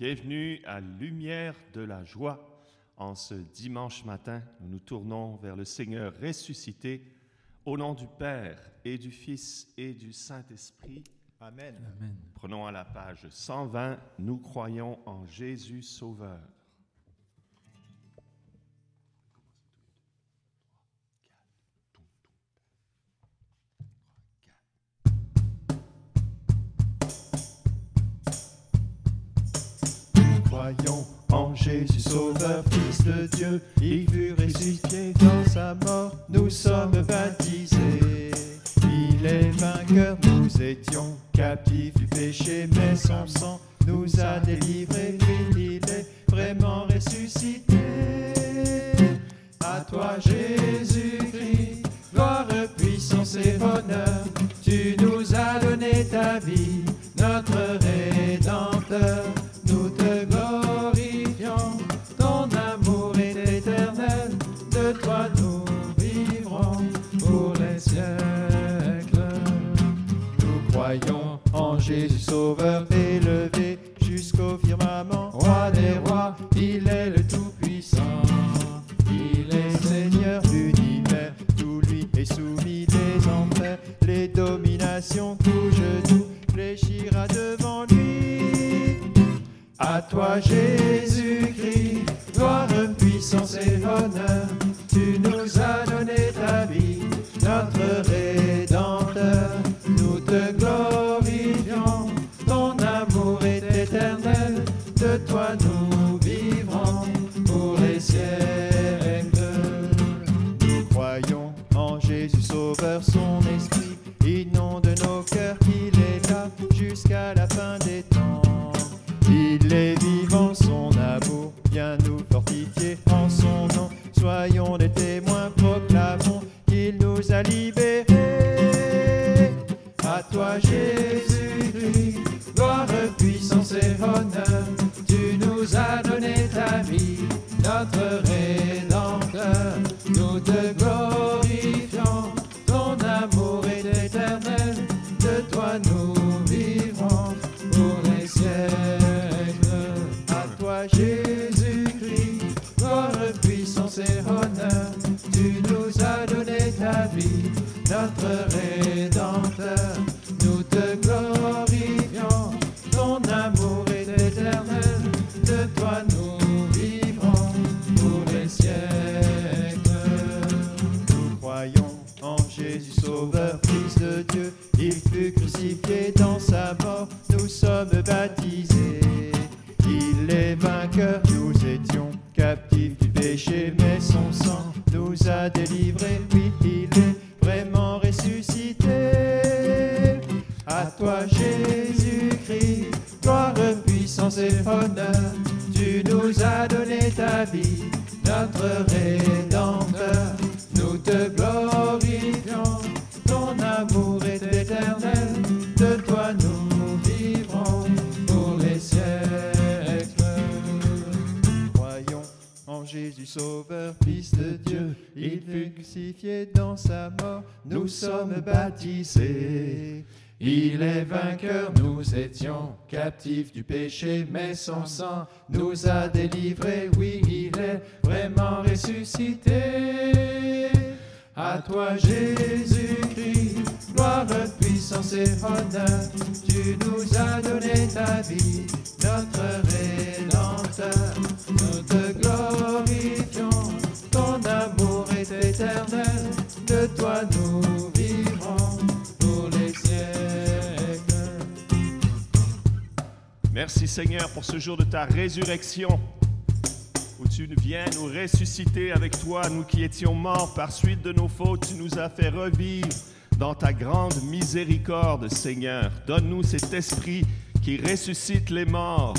Bienvenue à Lumière de la joie. En ce dimanche matin, nous nous tournons vers le Seigneur ressuscité au nom du Père et du Fils et du Saint-Esprit. Amen. Amen. Prenons à la page 120, nous croyons en Jésus Sauveur. En Jésus Sauveur, Fils de Dieu. Il fut ressuscité dans sa mort, nous sommes baptisés. Il est vainqueur, nous étions captifs du péché, mais son sang Jésus-Christ, gloire, puissance et honneur, tu nous as donné ta vie, notre Rédempteur. Nous te glorifions, ton amour est éternel, de toi nous vivrons pour les siècles. Nous croyons en Jésus Sauveur, son esprit inonde nos cœurs, qu'il est là jusqu'à la fin des temps. Il est vivant, en son nom. Soyons des témoins, proclamons qu'il nous a libérés. Vie, notre as donné ta vie, notre Rédempteur. Nous te glorifions, ton amour est éternel, de toi nous vivrons pour les siècles. Croyons en Jésus Sauveur, Fils de Dieu, il fut crucifié dans sa mort, nous sommes baptisés. Il est vainqueur, nous étions captifs du péché, mais son sang nous a délivrés. Oui, il est vraiment ressuscité. À toi Jésus-Christ, gloire, puissance et honneur, tu nous as donné ta vie, notre Rédempteur. Nous Merci Seigneur pour ce jour de ta résurrection, où tu viens nous ressusciter avec toi, nous qui étions morts par suite de nos fautes, tu nous as fait revivre dans ta grande miséricorde, Seigneur. Donne-nous cet esprit qui ressuscite les morts.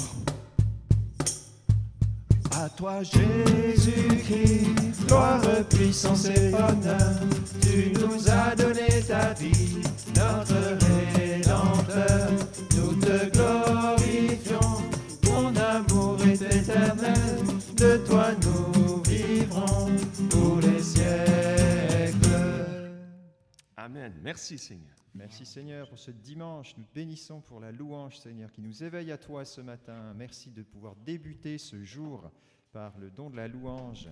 À toi Jésus-Christ, gloire, puissance et honneur, tu nous as donné ta vie, notre Rédempteur. Nous te de toi nous vivrons pour les siècles. Amen. Merci Seigneur. Merci Seigneur pour ce dimanche. Nous te bénissons pour la louange Seigneur qui nous éveille à toi ce matin. Merci de pouvoir débuter ce jour par le don de la louange.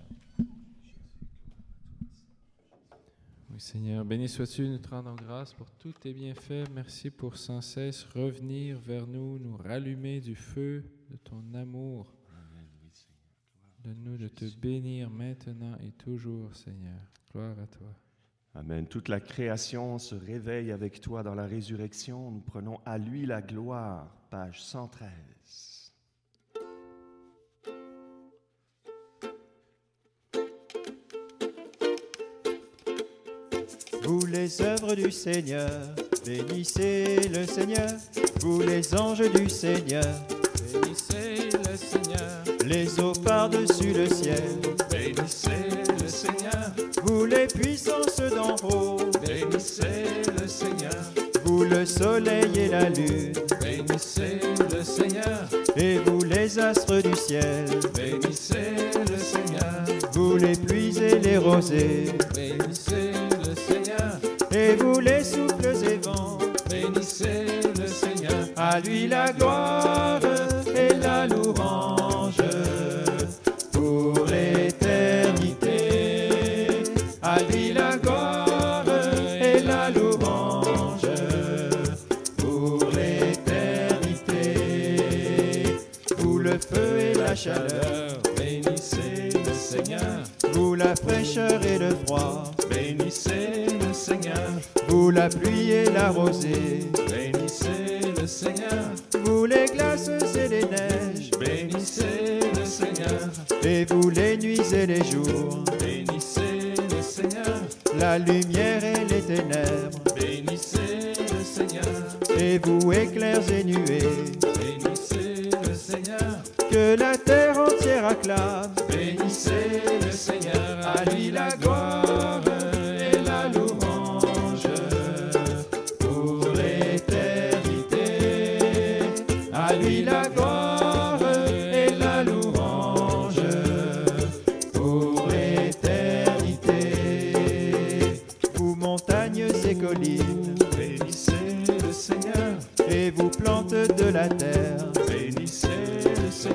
Oui, Seigneur, béni sois-tu, nous te rendons grâce pour tous tes bienfaits. Merci pour sans cesse revenir vers nous, nous rallumer du feu de ton amour. Donne-nous de te bénir maintenant et toujours, Seigneur. Gloire à toi. Amen. Toute la création se réveille avec toi dans la résurrection. Nous prenons à lui la gloire. Page 113. Vous les œuvres du Seigneur, bénissez le Seigneur. Vous les anges du Seigneur, les eaux par-dessus le ciel. bénissez le Seigneur, Vous les puissances d'en haut, bénissez le Seigneur, vous le soleil et la lune, bénissez le Seigneur, et vous les astres du ciel. bénissez le Seigneur, Vous les pluies et les rosées, bénissez le Seigneur, et vous les souffles et vents. bénissez le Seigneur, À lui la gloire Seigneur, vous la fraîcheur et le froid, bénissez le Seigneur, vous la pluie et la rosée, bénissez le Seigneur, vous les glaces et les neiges, bénissez le Seigneur, et vous les nuits et les jours. bénissez le Seigneur, la lumière et les ténèbres, bénissez le Seigneur, et vous éclairs et nuées, bénissez le Seigneur, que la terre entière acclame, bénissez le Seigneur, à lui la gloire et la louange pour l'éternité. À lui la gloire et la louange pour l'éternité. Vous montagnes et collines, bénissez le Seigneur, et vous plantes de la terre,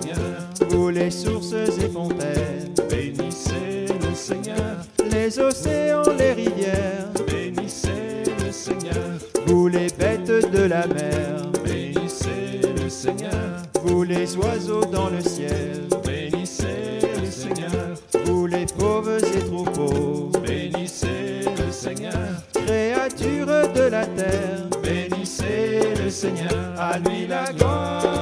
Seigneur, vous les sources et fontaines, bénissez le Seigneur, les océans, les rivières, bénissez le Seigneur, vous les bêtes de la mer, bénissez le Seigneur, vous les oiseaux dans le ciel, bénissez le Seigneur, vous les pauvres et troupeaux, bénissez le Seigneur, créatures de la terre, bénissez le Seigneur, à lui la gloire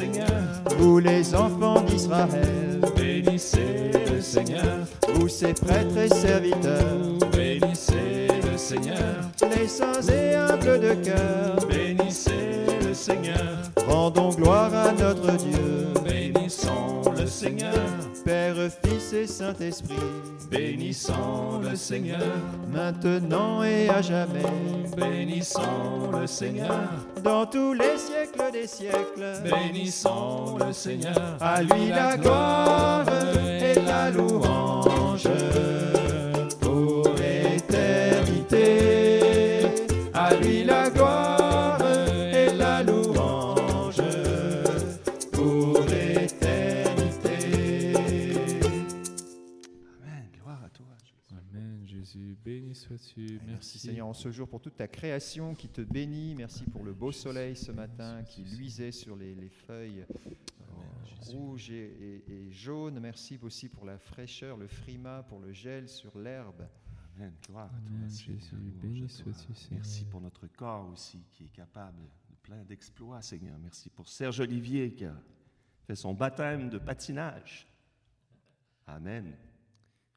Seigneur, vous les enfants d'Israël, bénissez le Seigneur, vous ses prêtres et serviteurs, bénissez le Seigneur, les saints et humbles de cœur, bénissez le Seigneur, rendons gloire à notre Dieu, bénissons le Seigneur, Père, Fils et Saint-Esprit, bénissons le Seigneur, maintenant et à jamais, bénissons le Seigneur, dans tous les siècles des siècles. bénissons le Seigneur, À lui la gloire et la louange Seigneur en ce jour pour toute ta création qui te bénit. Merci pour le beau soleil ce matin qui luisait sur les, les feuilles euh, rouges et, et- et jaunes. Merci aussi pour la fraîcheur, le frima, pour le gel sur l'herbe. Amen. Gloire à toi. Amen, Seigneur. Jésus. Béni Seigneur. Merci pour notre corps aussi qui est capable de plein d'exploits, Seigneur. Merci pour Serge Olivier qui a fait son baptême de patinage. Amen.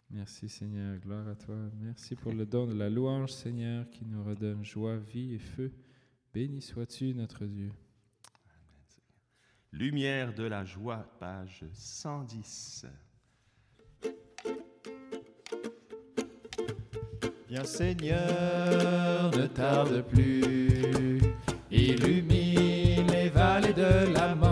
Merci Seigneur, gloire à toi. Merci pour le don de la louange Seigneur qui nous redonne joie, vie et feu. Béni sois-tu notre Dieu. Lumière de la joie, page 110. Viens Seigneur, ne tarde plus, illumine les vallées de la mort.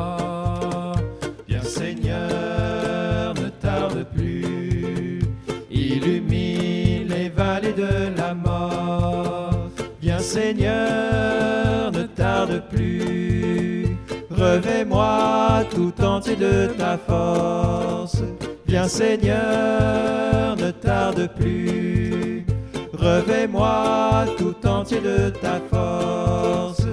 Seigneur, ne tarde plus, revêt-moi tout entier de ta force. Viens Seigneur, ne tarde plus, revêt-moi tout entier de ta force.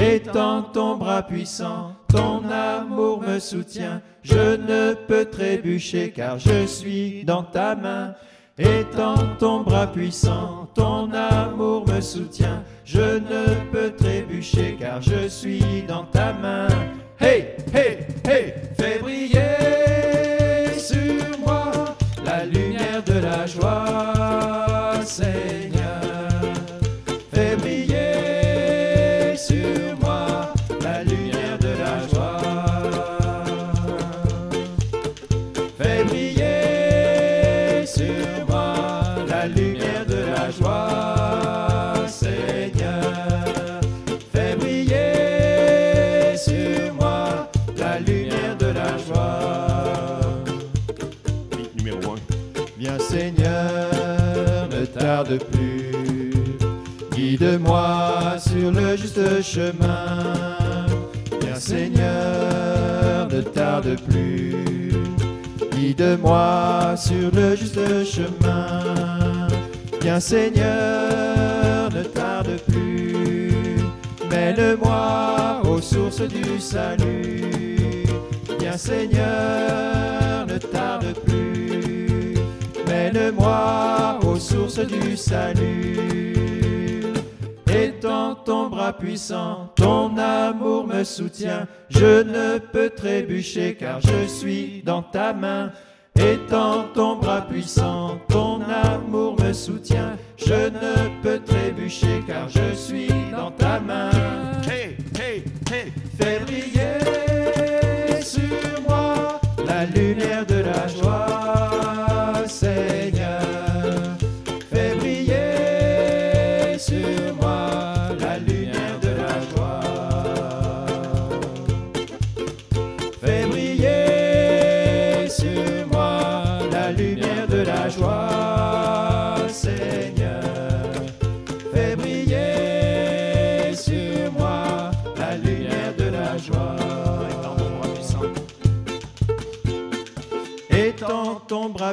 Étends ton bras puissant, ton amour me soutient, je ne peux trébucher car je suis dans ta main. Étends ton bras puissant, ton amour me soutient, je ne peux trébucher car je suis dans ta main. Hey, hey, hey, fais briller guide-moi sur le juste chemin. Viens Seigneur, ne tarde plus, guide-moi sur le juste chemin. Viens Seigneur, ne tarde plus, mène-moi aux sources du salut. Viens Seigneur, ne tarde plus, mène-moi aux sources du salut. Étends ton bras puissant, ton amour me soutient, je ne peux trébucher car je suis dans ta main. Étends ton bras puissant, ton amour me soutient, je ne peux trébucher car je suis dans ta main. Hey, hey, hey. Fais briller sur moi la lumière de la joie,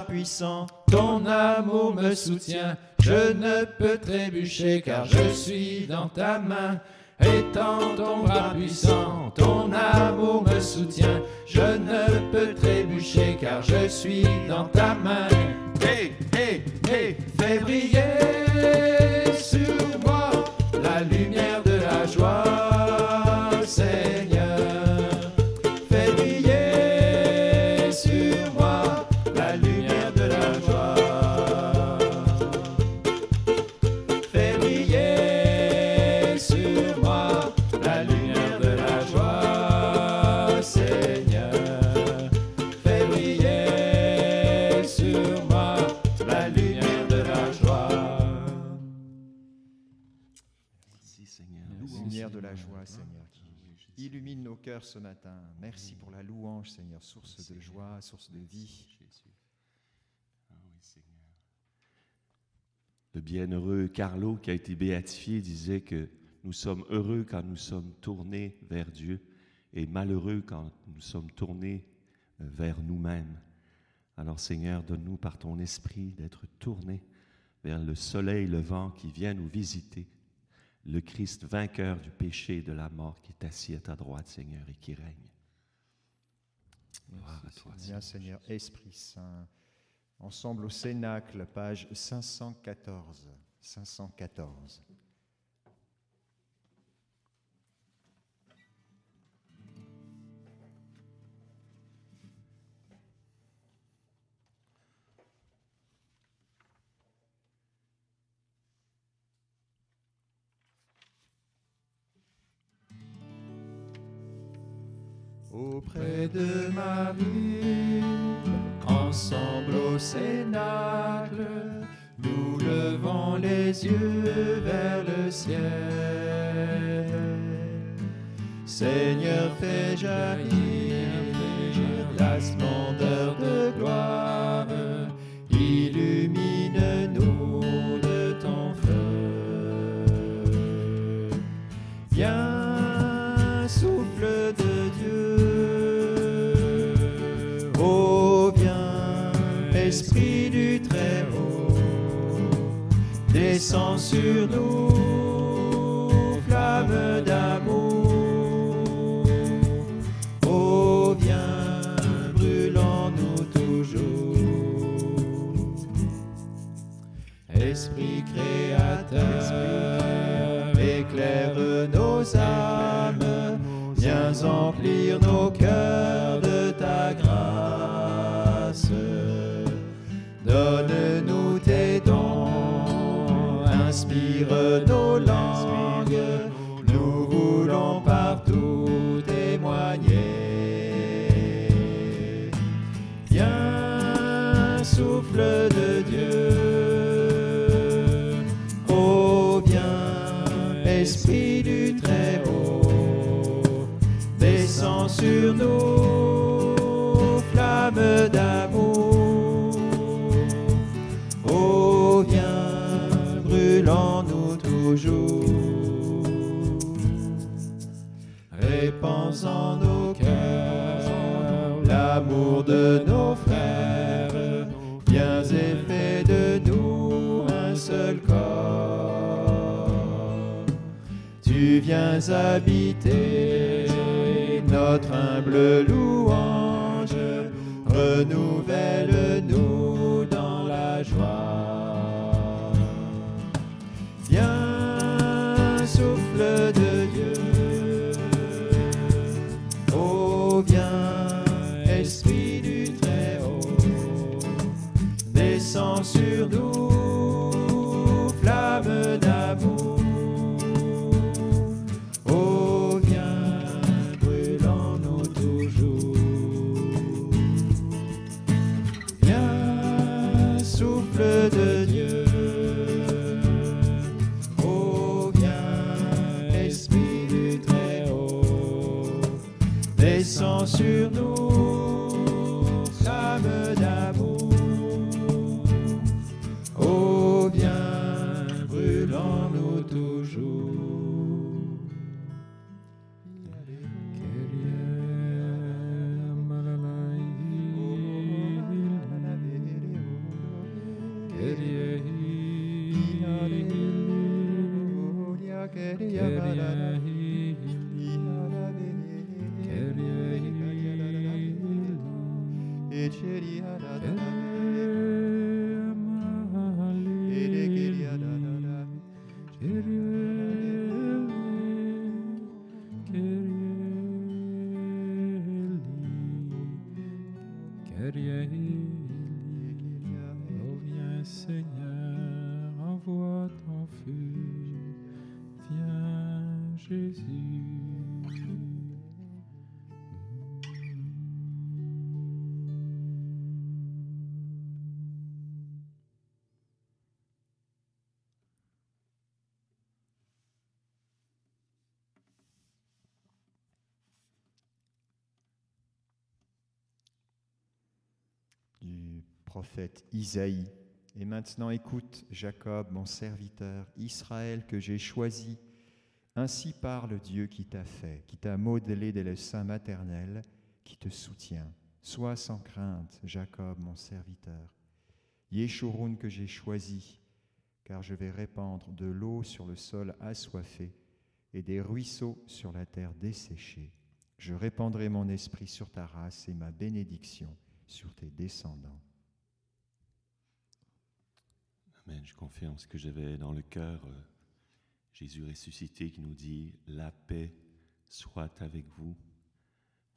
Puissant, ton amour me soutient. Je ne peux trébucher car je suis dans ta main. Étends ton bras puissant, ton amour me soutient. Je ne peux trébucher car je suis dans ta main. Hey, hey, hey. Fais briller Seigneur, source de joie, source de vie. Ah. Le bienheureux Carlo, qui a été béatifié, disait que nous sommes heureux quand nous sommes tournés vers Dieu et malheureux quand nous sommes tournés euh, vers nous-mêmes. Alors Seigneur, donne-nous par ton esprit d'être tournés vers le soleil levant qui vient nous visiter, le Christ vainqueur du péché et de la mort qui est assis à ta droite, Seigneur, et qui règne. Gloire à toi, Viens, Seigneur, Esprit Saint. Ensemble au Cénacle, page 514. 514. Auprès de Marie, ensemble au Cénacle, nous levons les yeux vers le ciel. Seigneur, fais jaillir descends sur nous, flamme d'amour. Oh, viens, brûlons-nous toujours. Esprit créateur, éclaire nos âmes, viens emplir nos Répands en nos cœurs l'amour de nos frères. Viens et fais de nous un seul corps. Tu viens habiter notre humble louange. Renouvelle-nous sur nous, Du prophète Isaïe. Et maintenant écoute, Jacob, mon serviteur, Israël que j'ai choisi. Ainsi parle Dieu qui t'a fait, qui t'a modelé dès le sein qui te soutient. Sois sans crainte, Jacob, mon serviteur. Yeshurun que j'ai choisi, car je vais répandre de l'eau sur le sol assoiffé et des ruisseaux sur la terre desséchée. Je répandrai mon esprit sur ta race et ma bénédiction sur tes descendants. Amen. Je confirme ce que j'avais dans le cœur. Jésus ressuscité qui nous dit La paix soit avec vous.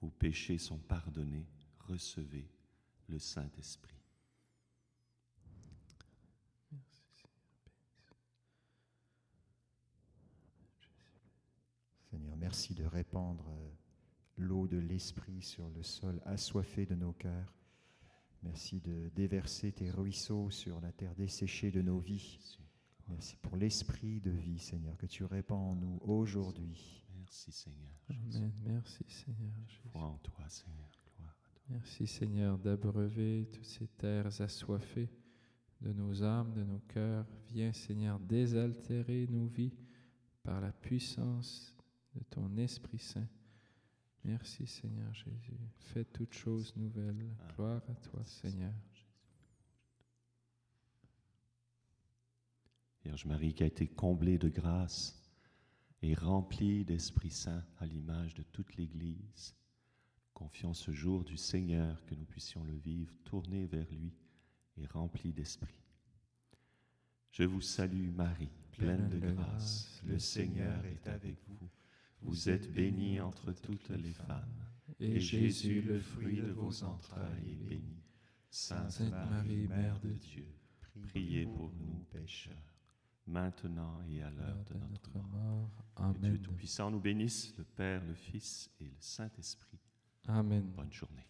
Vos péchés sont pardonnés. Recevez le Saint-Esprit. Seigneur, merci de répandre euh, l'eau de l'Esprit sur le sol assoiffé de nos cœurs. Merci de déverser tes ruisseaux sur la terre desséchée de nos vies. Merci pour l'esprit de vie, Seigneur, que tu répands en nous aujourd'hui. Merci Seigneur. Jésus. Amen. Merci Seigneur. Jésus. Foi en toi Seigneur. Gloire à toi. Merci Seigneur d'abreuver toutes ces terres assoiffées de nos âmes, de nos cœurs. Viens Seigneur désaltérer nos vies par la puissance de ton Esprit Saint. Merci Seigneur Jésus. Fais toutes choses nouvelles. Gloire à toi Seigneur. Vierge Marie qui a été comblée de grâce et remplie d'Esprit Saint à l'image de toute l'Église. Confions ce jour du Seigneur que nous puissions le vivre, tourné vers lui et rempli d'Esprit. Je vous salue Marie, pleine de grâce, le Seigneur est avec vous. Vous êtes bénie entre toutes les femmes, et Jésus, le fruit de vos entrailles, est béni. Sainte Marie, Mère de Dieu, priez pour nous pécheurs, maintenant et à l'heure de notre mort. mort. Que Dieu Amen. Tout-Puissant nous bénisse, le Père, le Fils et le Saint-Esprit. Amen. Bonne journée.